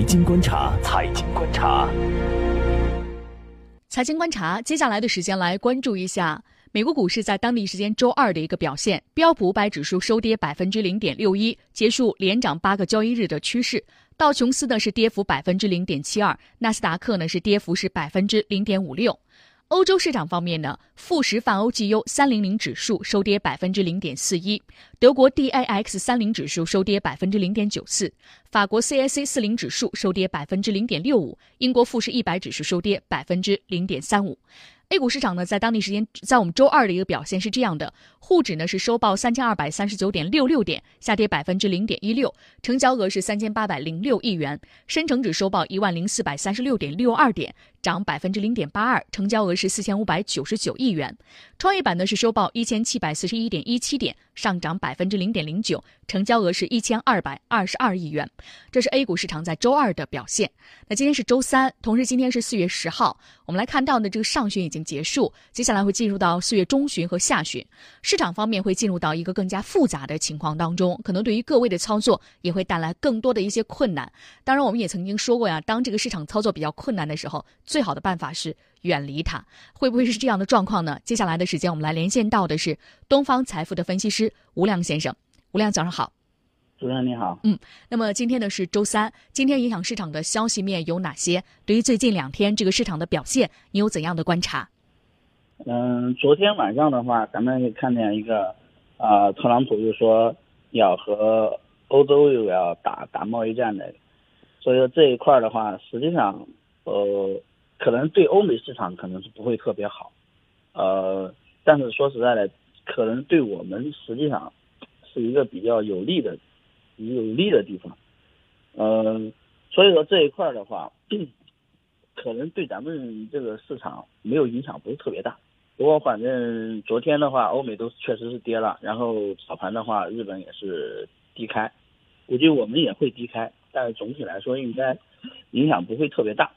财经观察，财经观察，财经观察。接下来的时间来关注一下美国股市在当地时间周二的一个表现。标普五百指数收跌百分之零点六一，结束连涨八个交易日的趋势。道琼斯呢是跌幅百分之零点七二，纳斯达克呢是跌幅是百分之零点五六。欧洲市场方面呢，富时泛欧绩优三零零指数收跌百分之零点四一，德国 DAX 三零指数收跌百分之零点九四，法国 C I C 四零指数收跌百分之零点六五，英国富时一百指数收跌百分之零点三五。A 股市场呢，在当地时间，在我们周二的一个表现是这样的：沪指呢是收报三千二百三十九点六六点，下跌百分之零点一六，成交额是三千八百零六亿元；深成指收报一万零四百三十六点六二点，涨百分之零点八二，成交额是四千五百九十九亿元；创业板呢是收报一千七百四十一点一七点，上涨百分之零点零九，成交额是一千二百二十二亿元。这是 A 股市场在周二的表现。那今天是周三，同时今天是四月十号，我们来看到呢，这个上旬已经。结束，接下来会进入到四月中旬和下旬，市场方面会进入到一个更加复杂的情况当中，可能对于各位的操作也会带来更多的一些困难。当然，我们也曾经说过呀，当这个市场操作比较困难的时候，最好的办法是远离它。会不会是这样的状况呢？接下来的时间，我们来连线到的是东方财富的分析师吴亮先生。吴亮，早上好。主持人你好，嗯，那么今天呢是周三，今天影响市场的消息面有哪些？对于最近两天这个市场的表现，你有怎样的观察？嗯，昨天晚上的话，咱们看见一个，啊，特朗普就说要和欧洲又要打打贸易战的，所以说这一块的话，实际上，呃，可能对欧美市场可能是不会特别好，呃，但是说实在的，可能对我们实际上是一个比较有利的。有利的地方，嗯，所以说这一块的话，可能对咱们这个市场没有影响，不是特别大。不过反正昨天的话，欧美都确实是跌了，然后早盘的话，日本也是低开，估计我们也会低开，但是总体来说应该影响不会特别大。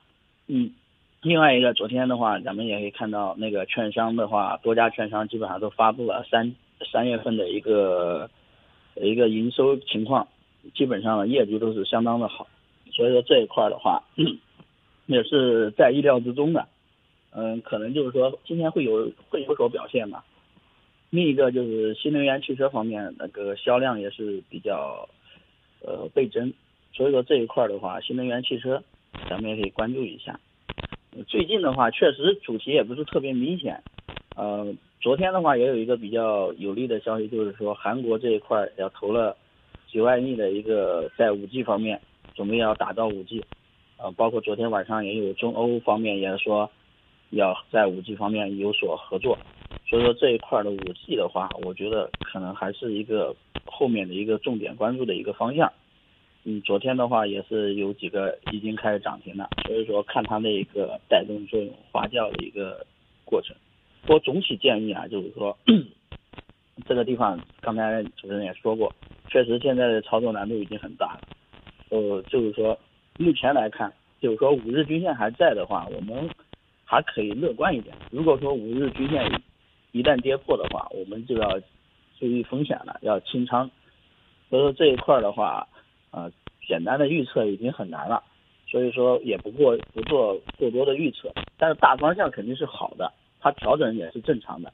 嗯，另外一个昨天的话，咱们也可以看到那个券商的话，多家券商基本上都发布了三三月份的一个一个营收情况。基本上业绩都是相当的好，所以说这一块的话，也是在意料之中的。嗯，可能就是说今天会有会有所表现吧。另一个就是新能源汽车方面那个销量也是比较呃倍增，所以说这一块的话，新能源汽车咱们也可以关注一下。最近的话，确实主题也不是特别明显。呃，昨天的话也有一个比较有利的消息，就是说韩国这一块要投了。几万亿的一个在五 G 方面准备要打造五 G，呃，包括昨天晚上也有中欧方面也说要在五 G 方面有所合作，所以说这一块的五 G 的话，我觉得可能还是一个后面的一个重点关注的一个方向。嗯，昨天的话也是有几个已经开始涨停了，所以说看它的一个带动作用发酵的一个过程。我总体建议啊，就是说这个地方刚才主持人也说过。确实，现在的操作难度已经很大了。呃，就是说，目前来看，就是说五日均线还在的话，我们还可以乐观一点。如果说五日均线一旦跌破的话，我们就要注意风险了，要清仓。所以说这一块的话，呃，简单的预测已经很难了。所以说也不过不做过多的预测，但是大方向肯定是好的，它调整也是正常的。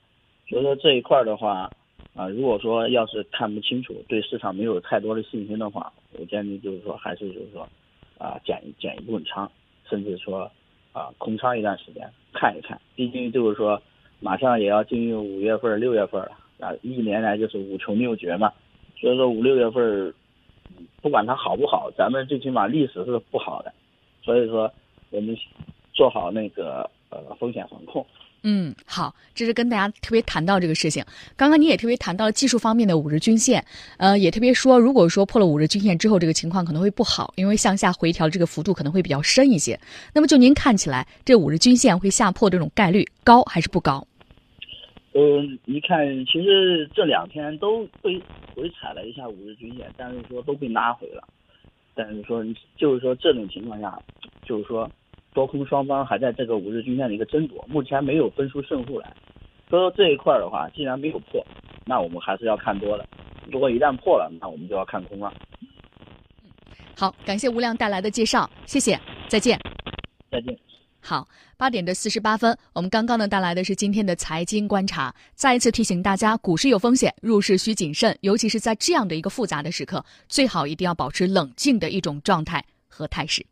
所以说这一块的话。啊，如果说要是看不清楚，对市场没有太多的信心的话，我建议就是说，还是就是说，啊减减一部分仓，甚至说啊空仓一段时间看一看。毕竟就是说，马上也要进入五月份、六月份了啊，一年来就是五穷六绝嘛。所以说五六月份，不管它好不好，咱们最起码历史是不好的。所以说，我们做好那个呃风险防控。嗯，好，这是跟大家特别谈到这个事情。刚刚你也特别谈到了技术方面的五日均线，呃，也特别说，如果说破了五日均线之后，这个情况可能会不好，因为向下回调这个幅度可能会比较深一些。那么就您看起来，这五日均线会下破这种概率高还是不高？嗯，你看，其实这两天都被回踩了一下五日均线，但是说都被拉回了。但是说，就是说这种情况下，就是说。多空双方还在这个五日均线的一个争夺，目前没有分出胜负来。所以说这一块的话，既然没有破，那我们还是要看多的。如果一旦破了，那我们就要看空了。好，感谢吴亮带来的介绍，谢谢，再见。再见。好，八点的四十八分，我们刚刚呢带来的是今天的财经观察，再一次提醒大家，股市有风险，入市需谨慎，尤其是在这样的一个复杂的时刻，最好一定要保持冷静的一种状态和态势。